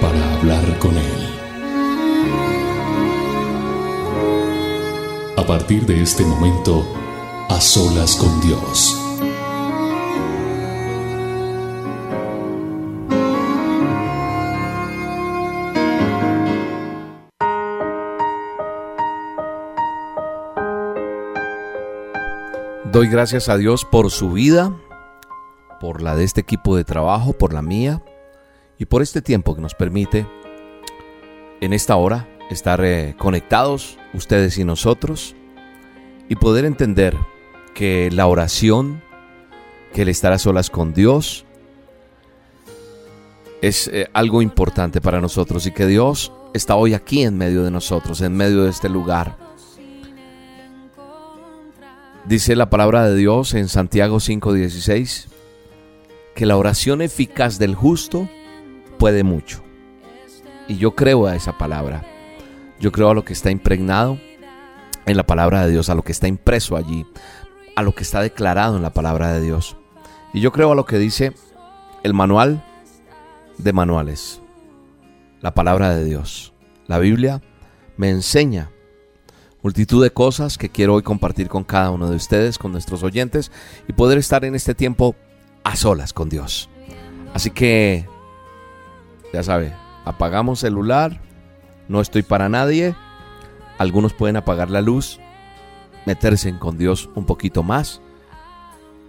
para hablar con Él. A partir de este momento, a solas con Dios. Doy gracias a Dios por su vida, por la de este equipo de trabajo, por la mía y por este tiempo que nos permite en esta hora estar eh, conectados ustedes y nosotros y poder entender que la oración, que el estar a solas con Dios, es eh, algo importante para nosotros y que Dios está hoy aquí en medio de nosotros, en medio de este lugar. Dice la palabra de Dios en Santiago 5:16 que la oración eficaz del justo puede mucho. Y yo creo a esa palabra. Yo creo a lo que está impregnado en la palabra de Dios, a lo que está impreso allí, a lo que está declarado en la palabra de Dios. Y yo creo a lo que dice el manual de manuales, la palabra de Dios. La Biblia me enseña multitud de cosas que quiero hoy compartir con cada uno de ustedes, con nuestros oyentes y poder estar en este tiempo a solas con Dios. Así que, ya sabe, apagamos celular, no estoy para nadie, algunos pueden apagar la luz, meterse con Dios un poquito más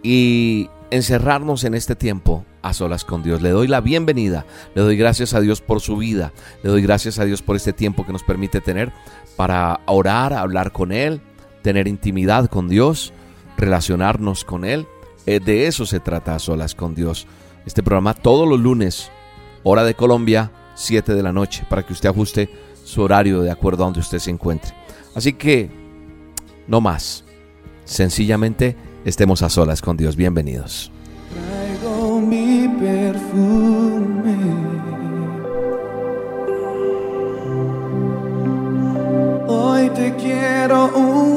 y encerrarnos en este tiempo a solas con Dios. Le doy la bienvenida, le doy gracias a Dios por su vida, le doy gracias a Dios por este tiempo que nos permite tener para orar, hablar con Él, tener intimidad con Dios, relacionarnos con Él. Eh, de eso se trata a solas con Dios. Este programa todos los lunes, hora de Colombia, 7 de la noche, para que usted ajuste su horario de acuerdo a donde usted se encuentre. Así que, no más. Sencillamente, estemos a solas con Dios. Bienvenidos. Traigo mi perfume. Hoy te quiero ungir.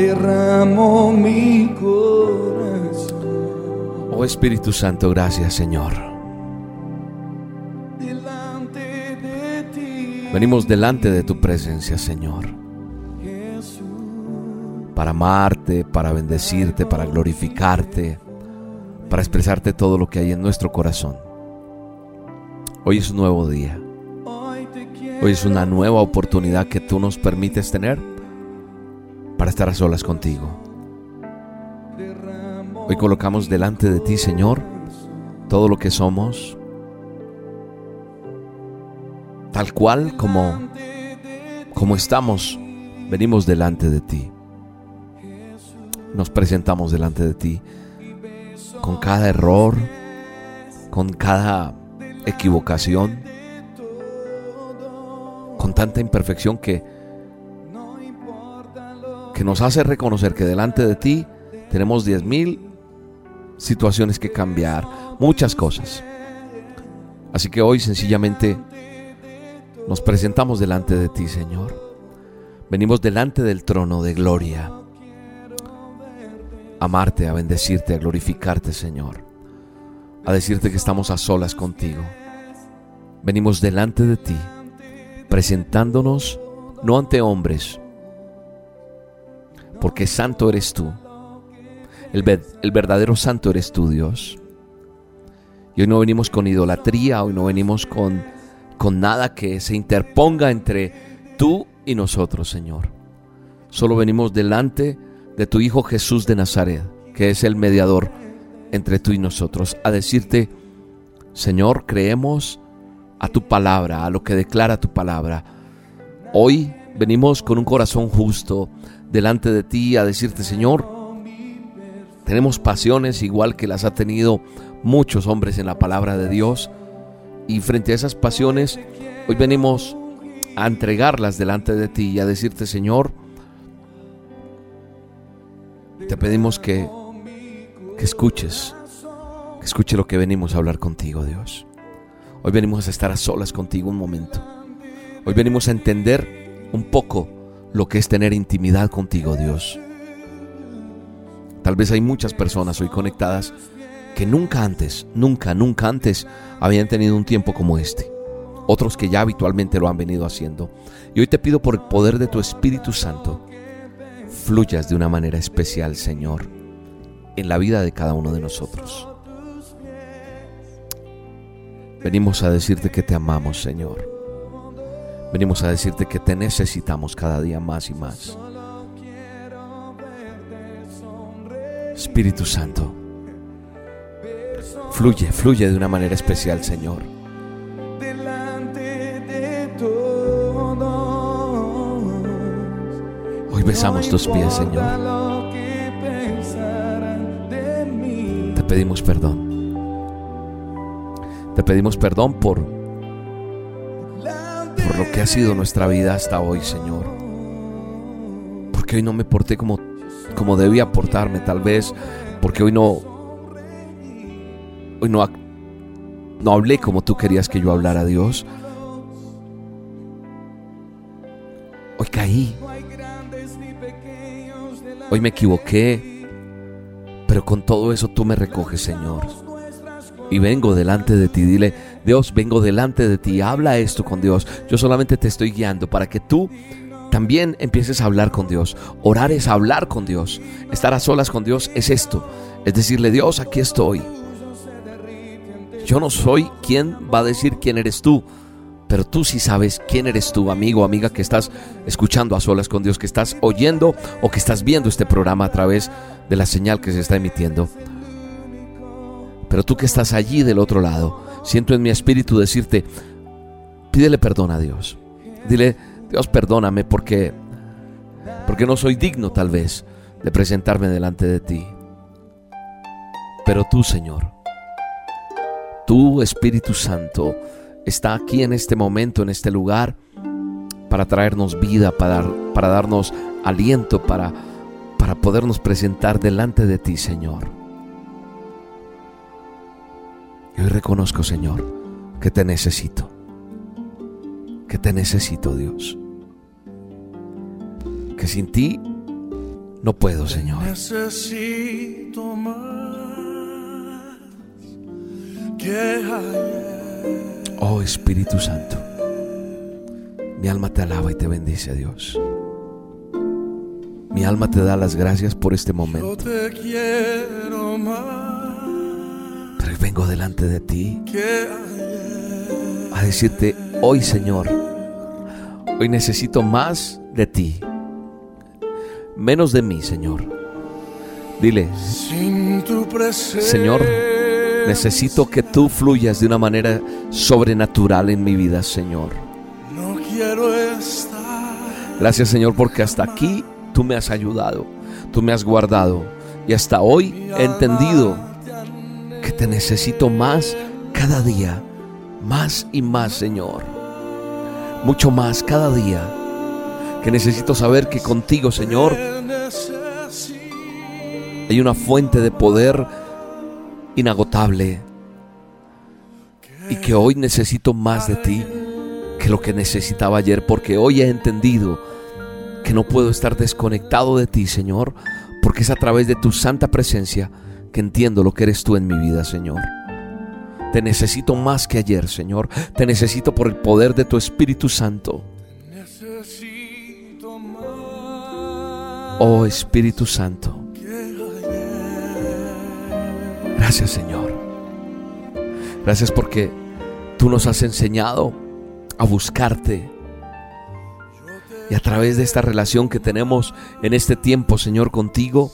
Derramo mi corazón. Oh Espíritu Santo, gracias Señor. delante de ti. Venimos delante de tu presencia, Señor, Jesús. para amarte, para bendecirte, para glorificarte, para expresarte todo lo que hay en nuestro corazón. Hoy es un nuevo día. Hoy es una nueva oportunidad que tú nos permites tener para estar a solas contigo. Hoy colocamos delante de ti, Señor, todo lo que somos, tal cual como, como estamos, venimos delante de ti. Nos presentamos delante de ti con cada error, con cada equivocación, con tanta imperfección que, que nos hace reconocer que delante de ti tenemos diez mil situaciones que cambiar, muchas cosas. Así que hoy sencillamente nos presentamos delante de ti, Señor. Venimos delante del trono de gloria. Amarte, a bendecirte, a glorificarte, Señor. A decirte que estamos a solas contigo. Venimos delante de ti, presentándonos no ante hombres, porque santo eres tú. El, ver- el verdadero santo eres tú, Dios. Y hoy no venimos con idolatría, hoy no venimos con, con nada que se interponga entre tú y nosotros, Señor. Solo venimos delante de tu Hijo Jesús de Nazaret, que es el mediador entre tú y nosotros, a decirte, Señor, creemos a tu palabra, a lo que declara tu palabra. Hoy venimos con un corazón justo delante de ti a decirte, Señor, Tenemos pasiones igual que las ha tenido muchos hombres en la palabra de Dios. Y frente a esas pasiones, hoy venimos a entregarlas delante de ti y a decirte, Señor, te pedimos que, que escuches, que escuche lo que venimos a hablar contigo, Dios. Hoy venimos a estar a solas contigo un momento. Hoy venimos a entender un poco lo que es tener intimidad contigo, Dios. Tal vez hay muchas personas hoy conectadas que nunca antes, nunca, nunca antes habían tenido un tiempo como este. Otros que ya habitualmente lo han venido haciendo. Y hoy te pido por el poder de tu Espíritu Santo, fluyas de una manera especial, Señor, en la vida de cada uno de nosotros. Venimos a decirte que te amamos, Señor. Venimos a decirte que te necesitamos cada día más y más. Espíritu Santo, fluye, fluye de una manera especial, Señor. delante de todos. Hoy besamos tus pies, Señor. Te pedimos perdón. Te pedimos perdón por lo que ha sido nuestra vida hasta hoy, Señor. Porque hoy no me porté como, como debía portarme, tal vez. Porque hoy no. Hoy no, no hablé como tú querías que yo hablara, Dios. Hoy caí. Hoy me equivoqué. Pero con todo eso tú me recoges, Señor. Y vengo delante de ti. Dile, Dios, vengo delante de ti. Habla esto con Dios. Yo solamente te estoy guiando para que tú también empieces a hablar con Dios. Orar es hablar con Dios. Estar a solas con Dios es esto. Es decirle, Dios, aquí estoy. Yo no soy quien va a decir quién eres tú. Pero tú sí sabes quién eres tú, amigo, amiga, que estás escuchando a solas con Dios, que estás oyendo o que estás viendo este programa a través de la señal que se está emitiendo. Pero tú que estás allí del otro lado, siento en mi espíritu decirte, pídele perdón a Dios. Dile, Dios, perdóname porque porque no soy digno tal vez de presentarme delante de ti. Pero tú, Señor, tú, Espíritu Santo, está aquí en este momento, en este lugar, para traernos vida, para, para darnos aliento, para, para podernos presentar delante de ti, Señor. Y hoy reconozco, Señor, que te necesito. Que te necesito, Dios. Que sin ti no puedo, Señor. Necesito más que. Oh Espíritu Santo, mi alma te alaba y te bendice, Dios. Mi alma te da las gracias por este Yo momento. te quiero más vengo delante de ti a decirte, hoy Señor, hoy necesito más de ti, menos de mí, Señor. Dile. Señor, necesito que tú fluyas de una manera sobrenatural en mi vida, Señor. No quiero estar. Gracias Señor porque hasta aquí tú me has ayudado, tú me has guardado y hasta hoy he entendido te necesito más cada día, más y más Señor, mucho más cada día, que necesito saber que contigo Señor hay una fuente de poder inagotable y que hoy necesito más de ti que lo que necesitaba ayer porque hoy he entendido que no puedo estar desconectado de ti, Señor, porque es a través de tu santa presencia que entiendo lo que eres tú en mi vida, Señor. Te necesito más que ayer, Señor. Te necesito por el poder de tu Espíritu Santo. Oh Espíritu Santo. Gracias, Señor. Gracias porque tú nos has enseñado a buscarte. Y a través de esta relación que tenemos en este tiempo, Señor, contigo,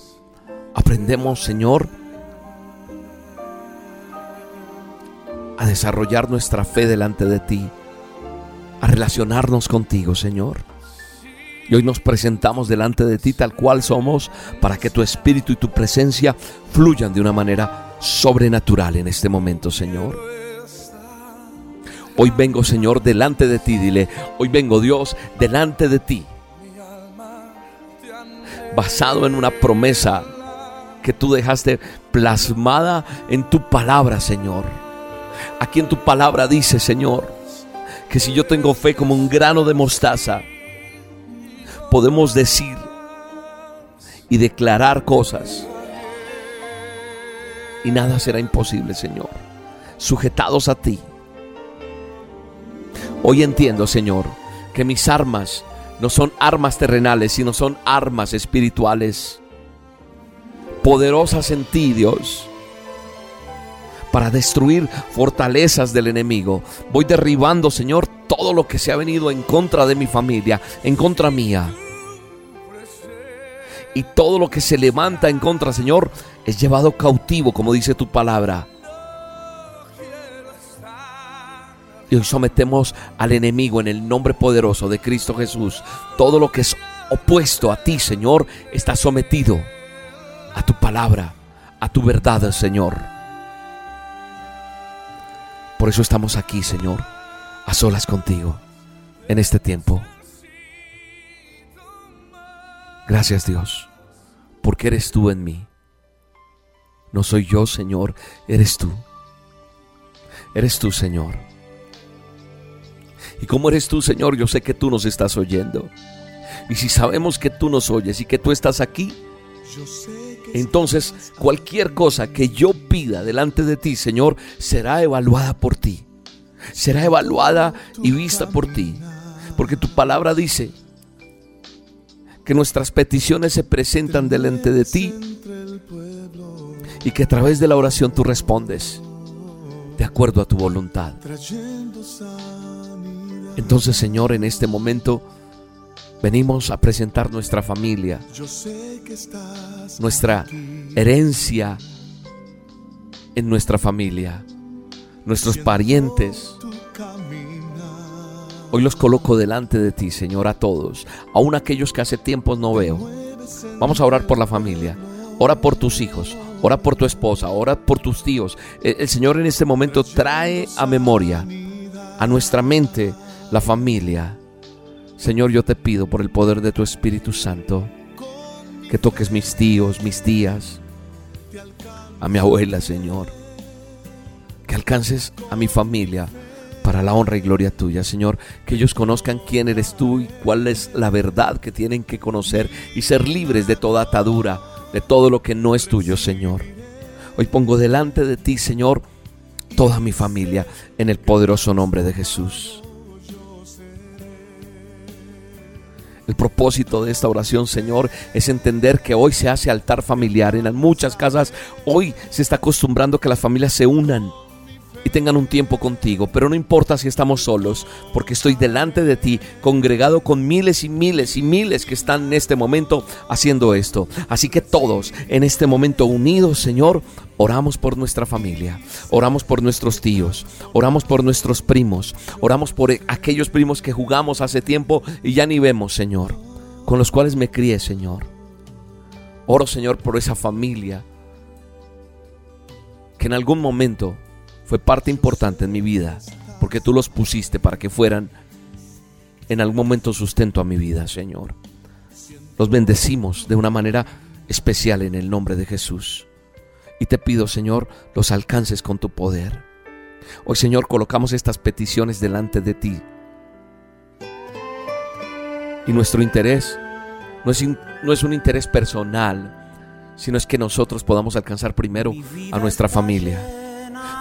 aprendemos, Señor, a desarrollar nuestra fe delante de ti, a relacionarnos contigo, Señor. Y hoy nos presentamos delante de ti tal cual somos para que tu espíritu y tu presencia fluyan de una manera sobrenatural en este momento, Señor. Hoy vengo, Señor, delante de ti. Dile, hoy vengo, Dios, delante de ti. Basado en una promesa que tú dejaste plasmada en tu palabra, Señor. Aquí en tu palabra dice, Señor, que si yo tengo fe como un grano de mostaza, podemos decir y declarar cosas. Y nada será imposible, Señor. Sujetados a ti. Hoy entiendo, Señor, que mis armas no son armas terrenales, sino son armas espirituales. Poderosas en ti, Dios. Para destruir fortalezas del enemigo. Voy derribando, Señor, todo lo que se ha venido en contra de mi familia, en contra mía. Y todo lo que se levanta en contra, Señor, es llevado cautivo, como dice tu palabra. Y hoy sometemos al enemigo en el nombre poderoso de Cristo Jesús. Todo lo que es opuesto a ti, Señor, está sometido a tu palabra, a tu verdad, Señor. Por eso estamos aquí, Señor, a solas contigo en este tiempo. Gracias Dios, porque eres tú en mí. No soy yo, Señor, eres tú. Eres tú, Señor. Y como eres tú, Señor, yo sé que tú nos estás oyendo. Y si sabemos que tú nos oyes y que tú estás aquí, entonces cualquier cosa que yo pida delante de ti, Señor, será evaluada por ti. Será evaluada y vista por ti. Porque tu palabra dice que nuestras peticiones se presentan delante de ti y que a través de la oración tú respondes de acuerdo a tu voluntad. Entonces, Señor, en este momento venimos a presentar nuestra familia, nuestra herencia en nuestra familia, nuestros parientes. Hoy los coloco delante de ti, Señor, a todos, aun aquellos que hace tiempo no veo. Vamos a orar por la familia. Ora por tus hijos, ora por tu esposa, ora por tus tíos. El, el Señor en este momento trae a memoria, a nuestra mente, la familia. Señor, yo te pido por el poder de tu Espíritu Santo que toques mis tíos, mis tías, a mi abuela, Señor. Que alcances a mi familia para la honra y gloria tuya, Señor. Que ellos conozcan quién eres tú y cuál es la verdad que tienen que conocer y ser libres de toda atadura, de todo lo que no es tuyo, Señor. Hoy pongo delante de ti, Señor, toda mi familia en el poderoso nombre de Jesús. El propósito de esta oración, Señor, es entender que hoy se hace altar familiar. En muchas casas hoy se está acostumbrando que las familias se unan tengan un tiempo contigo. Pero no importa si estamos solos, porque estoy delante de ti, congregado con miles y miles y miles que están en este momento haciendo esto. Así que todos en este momento unidos, Señor, oramos por nuestra familia, oramos por nuestros tíos, oramos por nuestros primos, oramos por aquellos primos que jugamos hace tiempo y ya ni vemos, Señor, con los cuales me crié, Señor. Oro, Señor, por esa familia que en algún momento fue parte importante en mi vida, porque tú los pusiste para que fueran en algún momento sustento a mi vida, Señor. Los bendecimos de una manera especial en el nombre de Jesús. Y te pido, Señor, los alcances con tu poder. Hoy, Señor, colocamos estas peticiones delante de ti. Y nuestro interés no es, no es un interés personal, sino es que nosotros podamos alcanzar primero a nuestra familia.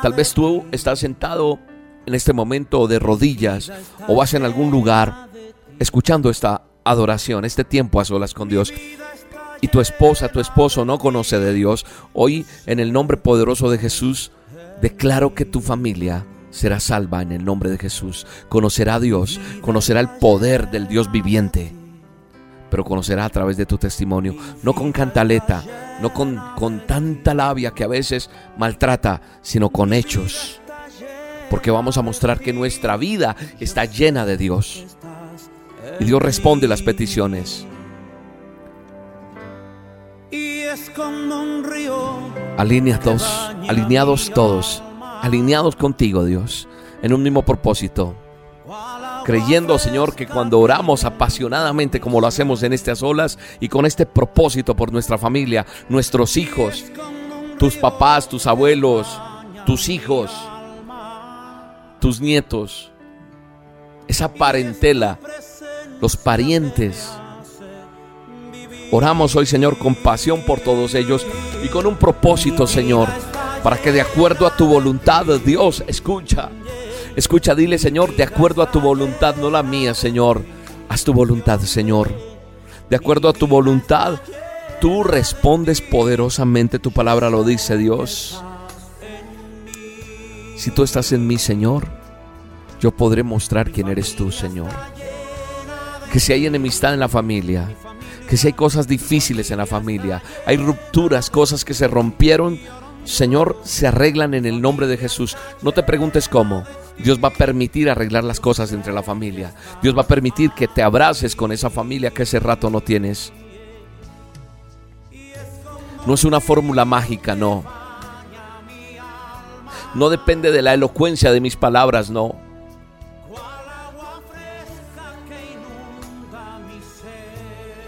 Tal vez tú estás sentado en este momento de rodillas o vas en algún lugar escuchando esta adoración, este tiempo a solas con Dios. Y tu esposa, tu esposo no conoce de Dios. Hoy, en el nombre poderoso de Jesús, declaro que tu familia será salva en el nombre de Jesús. Conocerá a Dios, conocerá el poder del Dios viviente pero conocerá a través de tu testimonio, no con cantaleta, no con, con tanta labia que a veces maltrata, sino con hechos. Porque vamos a mostrar que nuestra vida está llena de Dios. Y Dios responde las peticiones. Alineados, alineados todos, alineados contigo, Dios, en un mismo propósito. Creyendo, Señor, que cuando oramos apasionadamente como lo hacemos en estas olas y con este propósito por nuestra familia, nuestros hijos, tus papás, tus abuelos, tus hijos, tus nietos, esa parentela, los parientes. Oramos hoy, Señor, con pasión por todos ellos y con un propósito, Señor, para que de acuerdo a tu voluntad, Dios, escucha. Escucha, dile, Señor, de acuerdo a tu voluntad, no la mía, Señor. Haz tu voluntad, Señor. De acuerdo a tu voluntad, tú respondes poderosamente. Tu palabra lo dice, Dios. Si tú estás en mí, Señor, yo podré mostrar quién eres tú, Señor. Que si hay enemistad en la familia, que si hay cosas difíciles en la familia, hay rupturas, cosas que se rompieron, Señor, se arreglan en el nombre de Jesús. No te preguntes cómo. Dios va a permitir arreglar las cosas entre la familia. Dios va a permitir que te abraces con esa familia que ese rato no tienes. No es una fórmula mágica, no. No depende de la elocuencia de mis palabras, no.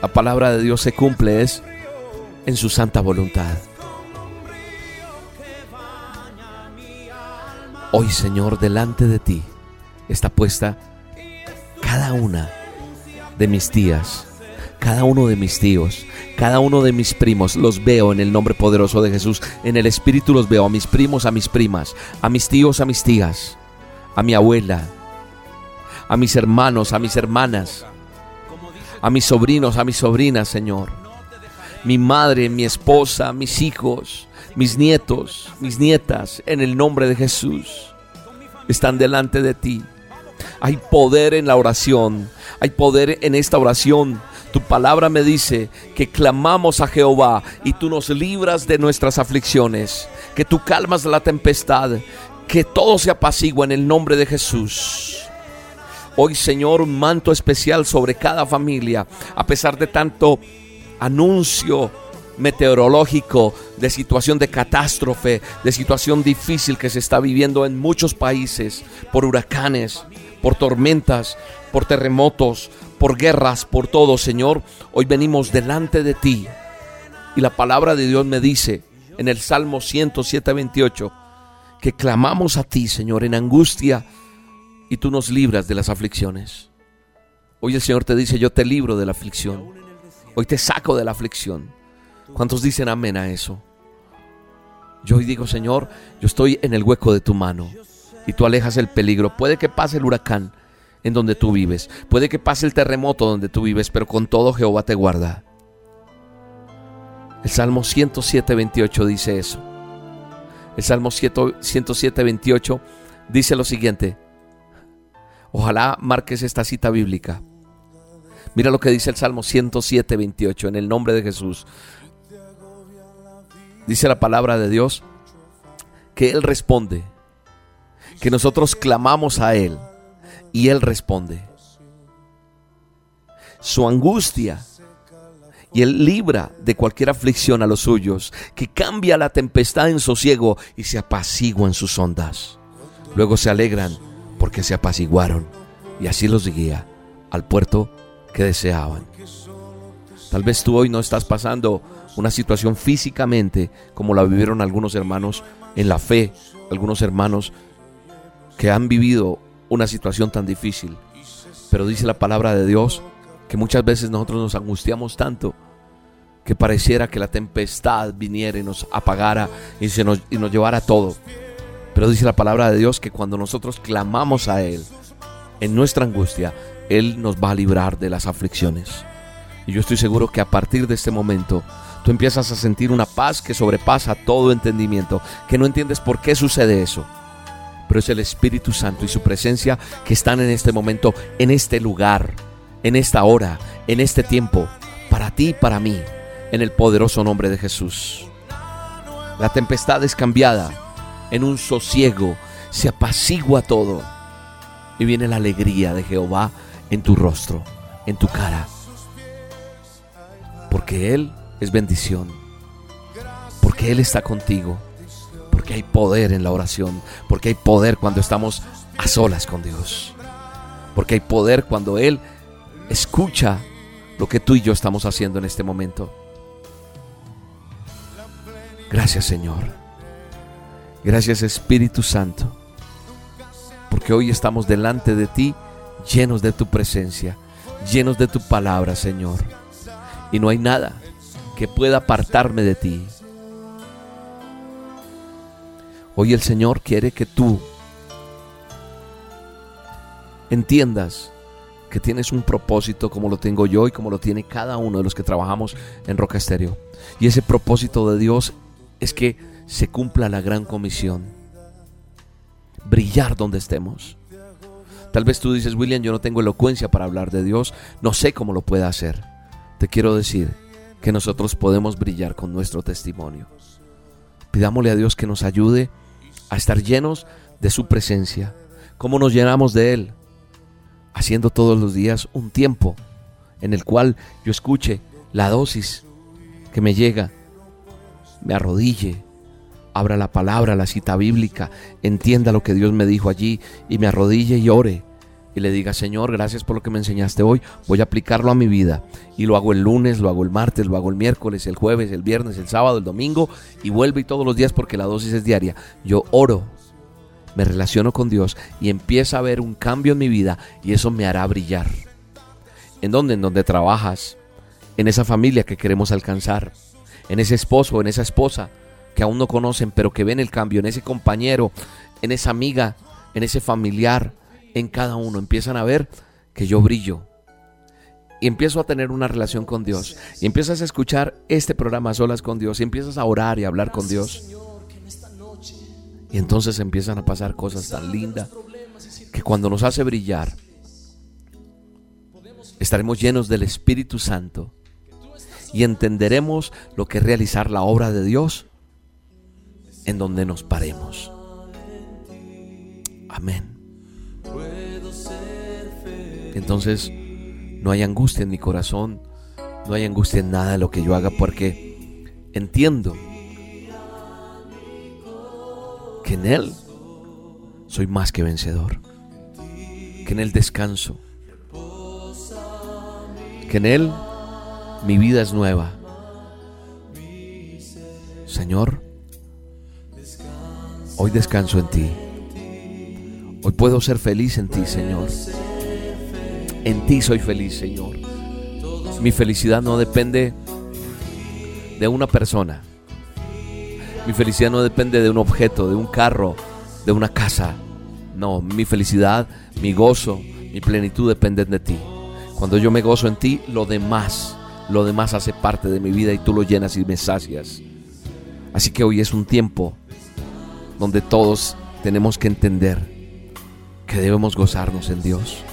La palabra de Dios se cumple es en su santa voluntad. Hoy, Señor, delante de ti está puesta cada una de mis tías, cada uno de mis tíos, cada uno de mis primos. Los veo en el nombre poderoso de Jesús. En el Espíritu los veo a mis primos, a mis primas, a mis tíos, a mis tías, a mi abuela, a mis hermanos, a mis hermanas, a mis sobrinos, a mis sobrinas, Señor. Mi madre, mi esposa, mis hijos, mis nietos, mis nietas, en el nombre de Jesús, están delante de ti. Hay poder en la oración, hay poder en esta oración. Tu palabra me dice que clamamos a Jehová y tú nos libras de nuestras aflicciones, que tú calmas la tempestad, que todo se apacigua en el nombre de Jesús. Hoy, Señor, un manto especial sobre cada familia, a pesar de tanto anuncio meteorológico, de situación de catástrofe, de situación difícil que se está viviendo en muchos países, por huracanes, por tormentas, por terremotos, por guerras, por todo, Señor. Hoy venimos delante de ti. Y la palabra de Dios me dice en el Salmo 107, 28, que clamamos a ti, Señor, en angustia y tú nos libras de las aflicciones. Hoy el Señor te dice, yo te libro de la aflicción. Hoy te saco de la aflicción. ¿Cuántos dicen amén a eso? Yo hoy digo, Señor, yo estoy en el hueco de tu mano y tú alejas el peligro. Puede que pase el huracán en donde tú vives, puede que pase el terremoto donde tú vives, pero con todo Jehová te guarda. El Salmo 107, 28 dice eso. El Salmo 107, 28 dice lo siguiente. Ojalá marques esta cita bíblica. Mira lo que dice el Salmo 107, 28, en el nombre de Jesús. Dice la palabra de Dios que Él responde, que nosotros clamamos a Él y Él responde. Su angustia y Él libra de cualquier aflicción a los suyos, que cambia la tempestad en sosiego y se apacigua en sus ondas. Luego se alegran porque se apaciguaron y así los guía al puerto que deseaban. Tal vez tú hoy no estás pasando una situación físicamente como la vivieron algunos hermanos en la fe, algunos hermanos que han vivido una situación tan difícil. Pero dice la palabra de Dios que muchas veces nosotros nos angustiamos tanto que pareciera que la tempestad viniera y nos apagara y, se nos, y nos llevara todo. Pero dice la palabra de Dios que cuando nosotros clamamos a Él en nuestra angustia, Él nos va a librar de las aflicciones. Y yo estoy seguro que a partir de este momento tú empiezas a sentir una paz que sobrepasa todo entendimiento, que no entiendes por qué sucede eso. Pero es el Espíritu Santo y su presencia que están en este momento, en este lugar, en esta hora, en este tiempo, para ti y para mí, en el poderoso nombre de Jesús. La tempestad es cambiada en un sosiego, se apacigua todo y viene la alegría de Jehová en tu rostro. en tu cara. Porque Él es bendición. Porque Él está contigo. Porque hay poder en la oración. Porque hay poder cuando estamos a solas con Dios. Porque hay poder cuando Él escucha lo que tú y yo estamos haciendo en este momento. Gracias Señor. Gracias Espíritu Santo. Porque hoy estamos delante de ti llenos de tu presencia, llenos de tu palabra Señor. Y no hay nada que pueda apartarme de ti. Hoy el Señor quiere que tú entiendas que tienes un propósito como lo tengo yo y como lo tiene cada uno de los que trabajamos en Roca Estéreo. Y ese propósito de Dios es que se cumpla la gran comisión. Brillar donde estemos. Tal vez tú dices, William, yo no tengo elocuencia para hablar de Dios, no sé cómo lo pueda hacer. Te quiero decir que nosotros podemos brillar con nuestro testimonio. Pidámosle a Dios que nos ayude a estar llenos de su presencia. ¿Cómo nos llenamos de Él? Haciendo todos los días un tiempo en el cual yo escuche la dosis que me llega me arrodille, abra la palabra, la cita bíblica, entienda lo que Dios me dijo allí y me arrodille y ore y le diga, Señor, gracias por lo que me enseñaste hoy, voy a aplicarlo a mi vida. Y lo hago el lunes, lo hago el martes, lo hago el miércoles, el jueves, el viernes, el sábado, el domingo y vuelve y todos los días porque la dosis es diaria. Yo oro, me relaciono con Dios y empieza a haber un cambio en mi vida y eso me hará brillar. ¿En dónde? En donde trabajas, en esa familia que queremos alcanzar en ese esposo, en esa esposa que aún no conocen, pero que ven el cambio, en ese compañero, en esa amiga, en ese familiar, en cada uno. Empiezan a ver que yo brillo. Y empiezo a tener una relación con Dios. Y empiezas a escuchar este programa solas con Dios. Y empiezas a orar y hablar con Dios. Y entonces empiezan a pasar cosas tan lindas que cuando nos hace brillar, estaremos llenos del Espíritu Santo y entenderemos lo que es realizar la obra de Dios en donde nos paremos. Amén. Entonces, no hay angustia en mi corazón, no hay angustia en nada de lo que yo haga porque entiendo que en Él soy más que vencedor, que en Él descanso, que en Él mi vida es nueva. Señor, hoy descanso en ti. Hoy puedo ser feliz en ti, Señor. En ti soy feliz, Señor. Mi felicidad no depende de una persona. Mi felicidad no depende de un objeto, de un carro, de una casa. No, mi felicidad, mi gozo, mi plenitud dependen de ti. Cuando yo me gozo en ti, lo demás lo demás hace parte de mi vida y tú lo llenas y me sacias. Así que hoy es un tiempo donde todos tenemos que entender que debemos gozarnos en Dios.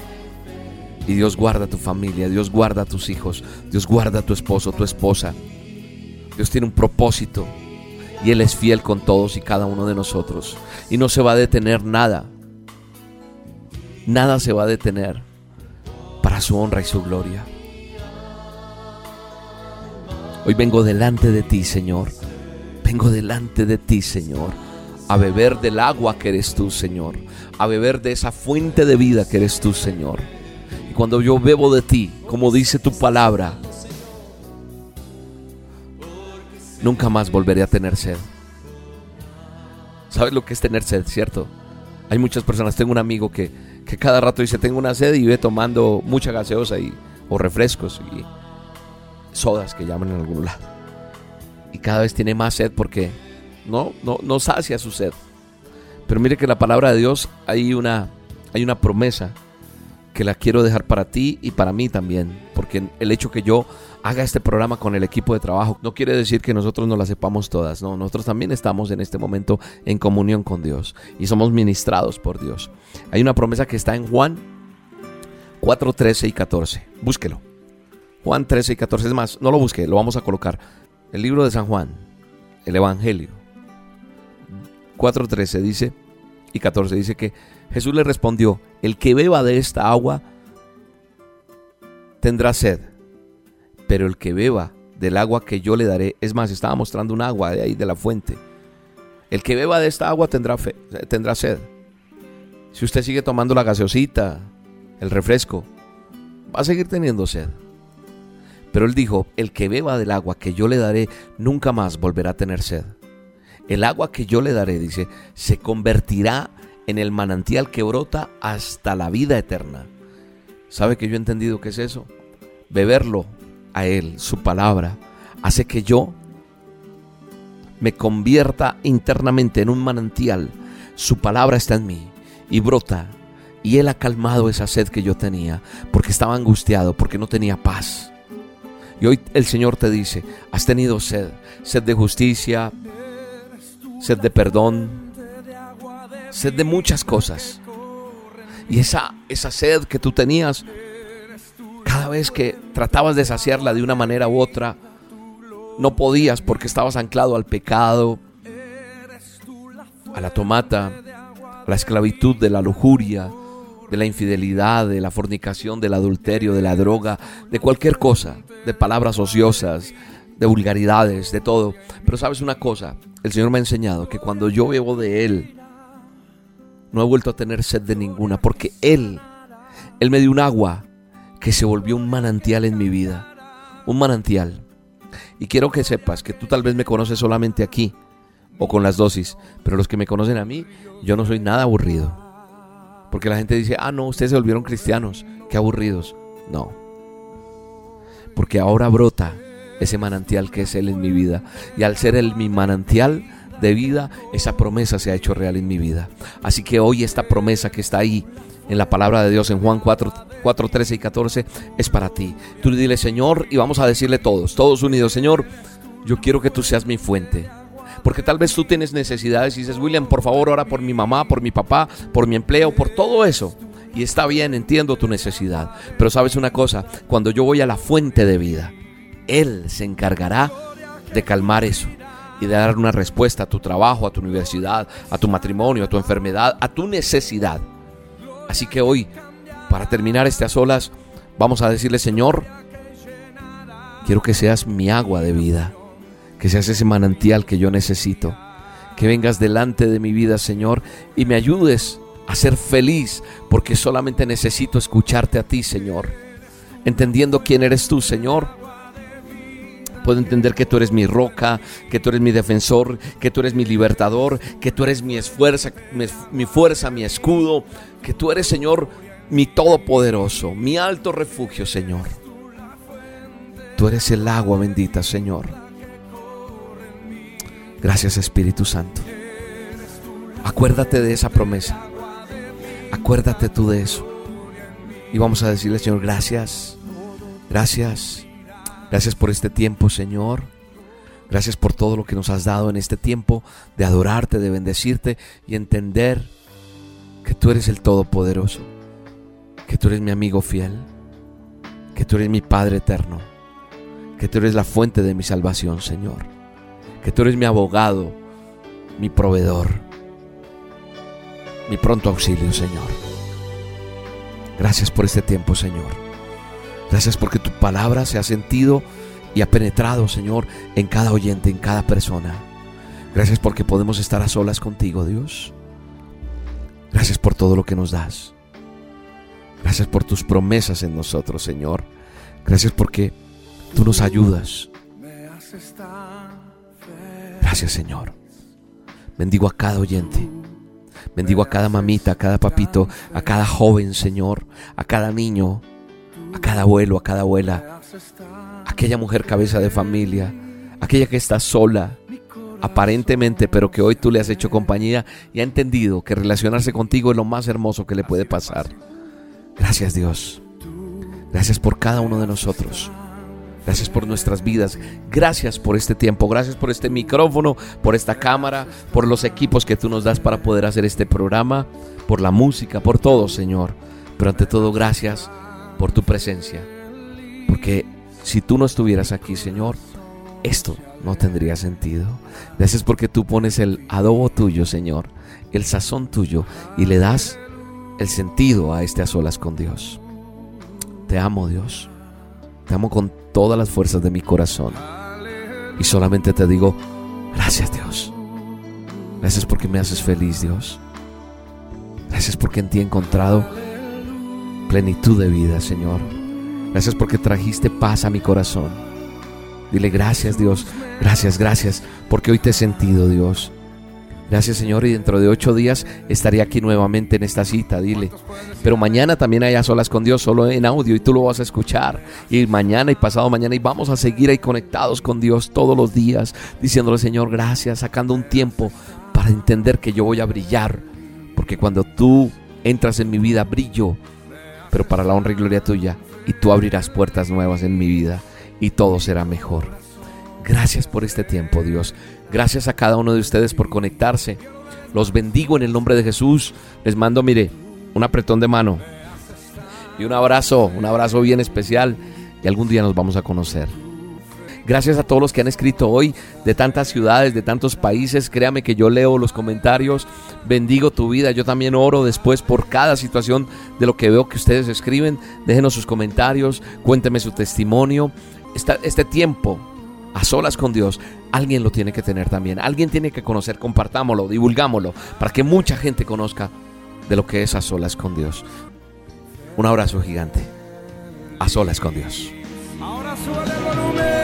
Y Dios guarda tu familia, Dios guarda a tus hijos, Dios guarda a tu esposo, tu esposa. Dios tiene un propósito y Él es fiel con todos y cada uno de nosotros. Y no se va a detener nada. Nada se va a detener para su honra y su gloria. Hoy vengo delante de ti, Señor. Vengo delante de ti, Señor, a beber del agua que eres tú, Señor. A beber de esa fuente de vida que eres tú, Señor. Cuando yo bebo de ti, como dice tu palabra, nunca más volveré a tener sed. ¿Sabes lo que es tener sed, cierto? Hay muchas personas, tengo un amigo que, que cada rato dice, tengo una sed y ve tomando mucha gaseosa y, o refrescos. Y, sodas que llaman en algún lado. Y cada vez tiene más sed porque no, no, no sacia su sed. Pero mire que la palabra de Dios hay una, hay una promesa que la quiero dejar para ti y para mí también. Porque el hecho que yo haga este programa con el equipo de trabajo no quiere decir que nosotros no la sepamos todas. No, nosotros también estamos en este momento en comunión con Dios y somos ministrados por Dios. Hay una promesa que está en Juan 4, 13 y 14. Búsquelo. Juan 13 y 14 es más, no lo busque, lo vamos a colocar. El libro de San Juan, el Evangelio. 4.13 dice y 14 dice que Jesús le respondió, el que beba de esta agua tendrá sed, pero el que beba del agua que yo le daré, es más, estaba mostrando un agua de ahí de la fuente. El que beba de esta agua tendrá, fe, tendrá sed. Si usted sigue tomando la gaseosita, el refresco, va a seguir teniendo sed. Pero él dijo, el que beba del agua que yo le daré, nunca más volverá a tener sed. El agua que yo le daré, dice, se convertirá en el manantial que brota hasta la vida eterna. ¿Sabe que yo he entendido qué es eso? Beberlo a Él, su palabra, hace que yo me convierta internamente en un manantial. Su palabra está en mí y brota. Y Él ha calmado esa sed que yo tenía, porque estaba angustiado, porque no tenía paz. Y hoy el Señor te dice, has tenido sed, sed de justicia, sed de perdón, sed de muchas cosas. Y esa, esa sed que tú tenías, cada vez que tratabas de saciarla de una manera u otra, no podías porque estabas anclado al pecado, a la tomata, a la esclavitud de la lujuria, de la infidelidad, de la fornicación, del adulterio, de la droga, de cualquier cosa, de palabras ociosas, de vulgaridades, de todo. Pero sabes una cosa, el Señor me ha enseñado que cuando yo bebo de Él, no he vuelto a tener sed de ninguna, porque Él, Él me dio un agua que se volvió un manantial en mi vida, un manantial. Y quiero que sepas que tú tal vez me conoces solamente aquí o con las dosis, pero los que me conocen a mí, yo no soy nada aburrido. Porque la gente dice, ah, no, ustedes se volvieron cristianos, qué aburridos. No. Porque ahora brota ese manantial que es Él en mi vida. Y al ser Él mi manantial de vida, esa promesa se ha hecho real en mi vida. Así que hoy esta promesa que está ahí en la palabra de Dios en Juan 4, 4 13 y 14 es para ti. Tú le dile, Señor, y vamos a decirle todos, todos unidos, Señor, yo quiero que tú seas mi fuente. Porque tal vez tú tienes necesidades y dices, William, por favor, ora por mi mamá, por mi papá, por mi empleo, por todo eso. Y está bien, entiendo tu necesidad. Pero sabes una cosa, cuando yo voy a la fuente de vida, Él se encargará de calmar eso y dar una respuesta a tu trabajo, a tu universidad, a tu matrimonio, a tu enfermedad, a tu necesidad. Así que hoy, para terminar a solas, vamos a decirle, Señor, quiero que seas mi agua de vida, que seas ese manantial que yo necesito, que vengas delante de mi vida, Señor, y me ayudes a ser feliz, porque solamente necesito escucharte a ti, Señor, entendiendo quién eres tú, Señor Puedo entender que tú eres mi roca, que tú eres mi defensor, que tú eres mi libertador, que tú eres mi, esfuerza, mi, fuerza, mi escudo, que tú eres, Señor, mi todopoderoso, mi alto refugio, Señor. Tú eres el agua bendita, Señor. Gracias, Espíritu Santo. Acuérdate de esa promesa. Acuérdate tú de eso. Y vamos a decirle, Señor, gracias. Gracias. Gracias por este tiempo, Señor. Gracias por todo lo que nos has dado en este tiempo de adorarte, de bendecirte y entender que tú eres el Todopoderoso, que tú eres mi amigo fiel, que tú eres mi Padre eterno, que tú eres la fuente de mi salvación, Señor, que tú eres mi abogado, mi proveedor, mi pronto auxilio, Señor. Gracias por este tiempo, Señor. Gracias porque tu palabra se ha sentido y ha penetrado, Señor, en cada oyente, en cada persona. Gracias porque podemos estar a solas contigo, Dios. Gracias por todo lo que nos das. Gracias por tus promesas en nosotros, Señor. Gracias porque tú nos ayudas. Gracias, Señor. Bendigo a cada oyente. Bendigo a cada mamita, a cada papito, a cada joven, Señor, a cada niño, a cada abuelo, a cada abuela, aquella mujer cabeza de familia, aquella que está sola, aparentemente, pero que hoy tú le has hecho compañía y ha entendido que relacionarse contigo es lo más hermoso que le puede pasar. Gracias Dios. Gracias por cada uno de nosotros. Gracias por nuestras vidas. Gracias por este tiempo. Gracias por este micrófono, por esta cámara, por los equipos que tú nos das para poder hacer este programa, por la música, por todo, Señor. Pero ante todo, gracias por tu presencia. Porque si tú no estuvieras aquí, Señor, esto no tendría sentido. Gracias porque tú pones el adobo tuyo, Señor, el sazón tuyo y le das el sentido a este a solas con Dios. Te amo, Dios. Te amo con todas las fuerzas de mi corazón. Y solamente te digo, gracias Dios. Gracias porque me haces feliz, Dios. Gracias porque en ti he encontrado plenitud de vida, Señor. Gracias porque trajiste paz a mi corazón. Dile gracias, Dios. Gracias, gracias, porque hoy te he sentido, Dios. Gracias Señor y dentro de ocho días estaré aquí nuevamente en esta cita, dile. Pero mañana también hay a solas con Dios, solo en audio y tú lo vas a escuchar. Y mañana y pasado mañana y vamos a seguir ahí conectados con Dios todos los días, diciéndole Señor gracias, sacando un tiempo para entender que yo voy a brillar. Porque cuando tú entras en mi vida, brillo, pero para la honra y gloria tuya. Y tú abrirás puertas nuevas en mi vida y todo será mejor. Gracias por este tiempo, Dios. Gracias a cada uno de ustedes por conectarse. Los bendigo en el nombre de Jesús. Les mando, mire, un apretón de mano y un abrazo, un abrazo bien especial. Y algún día nos vamos a conocer. Gracias a todos los que han escrito hoy de tantas ciudades, de tantos países. Créame que yo leo los comentarios. Bendigo tu vida. Yo también oro después por cada situación de lo que veo que ustedes escriben. Déjenos sus comentarios. Cuénteme su testimonio. este tiempo a solas con Dios, alguien lo tiene que tener también. Alguien tiene que conocer, compartámoslo, divulgámoslo, para que mucha gente conozca de lo que es a solas con Dios. Un abrazo gigante. A solas con Dios. Ahora de